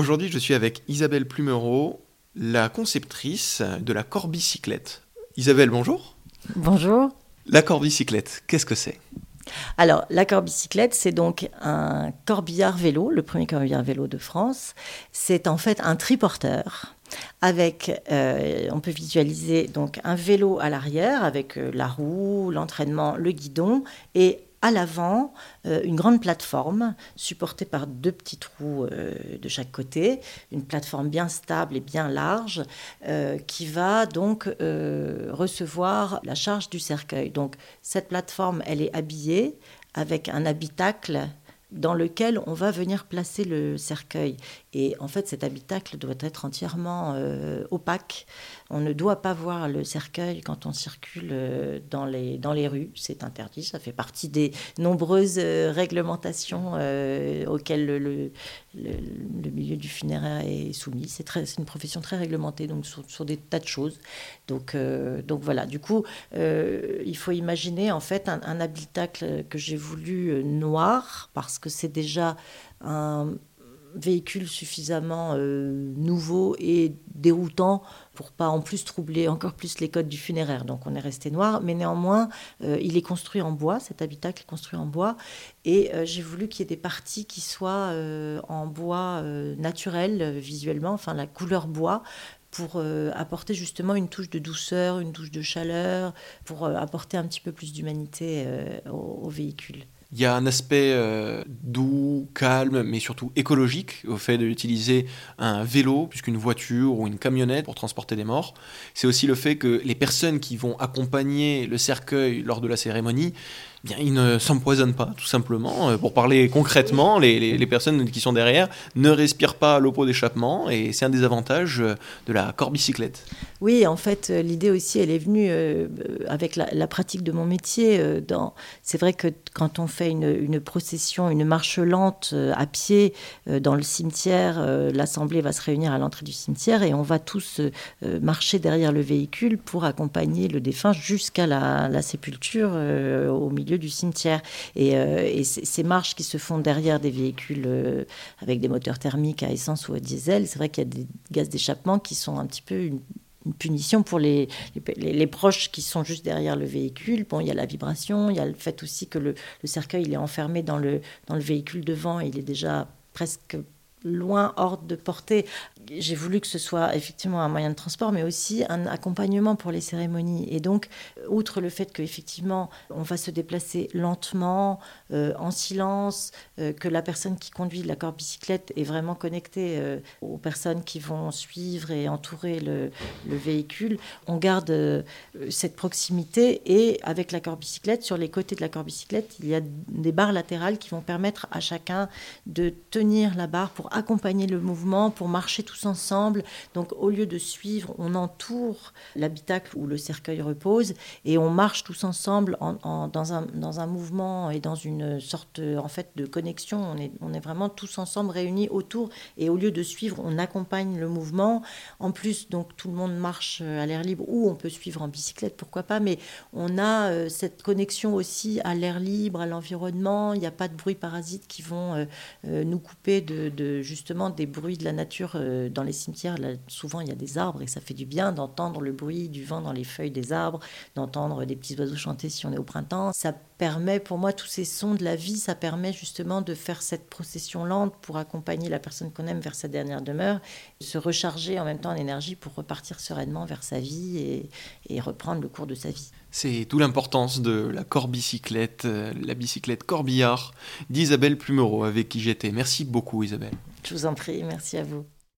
Aujourd'hui, je suis avec Isabelle Plumereau, la conceptrice de la corbicyclette. Isabelle, bonjour. Bonjour. La corbicyclette, qu'est-ce que c'est? Alors, la corbicyclette, c'est donc un corbillard vélo, le premier corbillard vélo de France. C'est en fait un triporteur avec, euh, on peut visualiser donc un vélo à l'arrière avec euh, la roue, l'entraînement, le guidon et à l'avant euh, une grande plateforme supportée par deux petits trous euh, de chaque côté, une plateforme bien stable et bien large euh, qui va donc recevoir la charge du cercueil. Donc cette plateforme, elle est habillée avec un habitacle dans lequel on va venir placer le cercueil. Et en fait, cet habitacle doit être entièrement euh, opaque. On ne doit pas voir le cercueil quand on circule euh, dans les, dans les rues. C'est interdit. Ça fait partie des nombreuses euh, réglementations auxquelles le, le, milieu du funéraire est soumis. C'est une profession très réglementée, donc sur, des tas de choses. Donc, donc voilà. Du coup, il faut imaginer en fait un habitacle que j'ai voulu noir parce que c'est déjà un véhicule suffisamment euh, nouveau et déroutant pour pas en plus troubler encore plus les codes du funéraire. Donc on est resté noir, mais néanmoins euh, il est construit en bois, cet habitacle est construit en bois, et euh, j'ai voulu qu'il y ait des parties qui soient en bois naturel visuellement, enfin la couleur bois, pour apporter justement une touche de douceur, une touche de chaleur, pour apporter un petit peu plus d'humanité au véhicule. Il y a un aspect euh, doux, calme, mais surtout écologique au fait d'utiliser un vélo plus qu'une voiture ou une camionnette pour transporter des morts. C'est aussi le fait que les personnes qui vont accompagner le cercueil lors de la cérémonie bien, ils ne s'empoisonnent pas, tout simplement. Euh, pour parler concrètement, les, les, personnes qui sont derrière ne respirent pas l'eau d'échappement et c'est un des avantages euh, de la corbicyclette. Oui, en fait, euh, l'idée aussi, elle est venue avec la, pratique de mon métier. C'est vrai que quand on fait une, une procession, une marche lente à pied dans le cimetière, l'assemblée va se réunir à l'entrée du cimetière et on va tous marcher derrière le véhicule pour accompagner le défunt jusqu'à la, sépulture au milieu du cimetière. Et, euh, ces marches qui se font derrière des véhicules euh, avec des moteurs thermiques à essence ou à diesel, c'est vrai qu'il y a des gaz d'échappement qui sont un petit peu une, punition pour les, les, proches qui sont juste derrière le véhicule. Bon, il y a la vibration, il y a le fait aussi que le, le cercueil il est enfermé dans le, dans le véhicule devant, il est déjà presque loin, hors de portée. J'ai voulu que ce soit effectivement un moyen de transport, mais aussi un accompagnement pour les cérémonies. Et donc, outre le fait qu'effectivement, on va se déplacer lentement, euh, en silence, euh, que la personne qui conduit la corbicyclette est vraiment connectée euh, aux personnes qui vont suivre et entourer le, le véhicule, on garde cette proximité. Et avec la corbicyclette, sur les côtés de la corbicyclette, il y a des barres latérales qui vont permettre à chacun de tenir la barre pour accompagner le mouvement, pour marcher tous ensemble. Donc au lieu de suivre, on entoure l'habitacle où le cercueil repose et on marche tous ensemble dans, un, dans un mouvement et dans une sorte en fait de connexion. On est, on est vraiment tous ensemble réunis autour et au lieu de suivre, on accompagne le mouvement. En plus, donc tout le monde marche à l'air libre ou on peut suivre en bicyclette, pourquoi pas, mais on a euh, cette connexion aussi à l'air libre, à l'environnement. Il n'y a pas de bruits parasites qui vont euh, euh, nous couper de justement des bruits de la nature euh, dans les cimetières. Souvent, il y a des arbres et ça fait du bien d'entendre le bruit du vent dans les feuilles des arbres, d'entendre des petits oiseaux chanter si on est au printemps. Ça permet, pour moi, tous ces sons de la vie, ça permet justement de faire cette procession lente pour accompagner la personne qu'on aime vers sa dernière demeure, se recharger en même temps en énergie pour repartir sereinement vers sa vie et reprendre le cours de sa vie. C'est tout l'importance de la corbicyclette, euh, la bicyclette corbillard d'Isabelle Plumereau avec qui j'étais. Merci beaucoup Isabelle. Je vous en prie, merci à vous.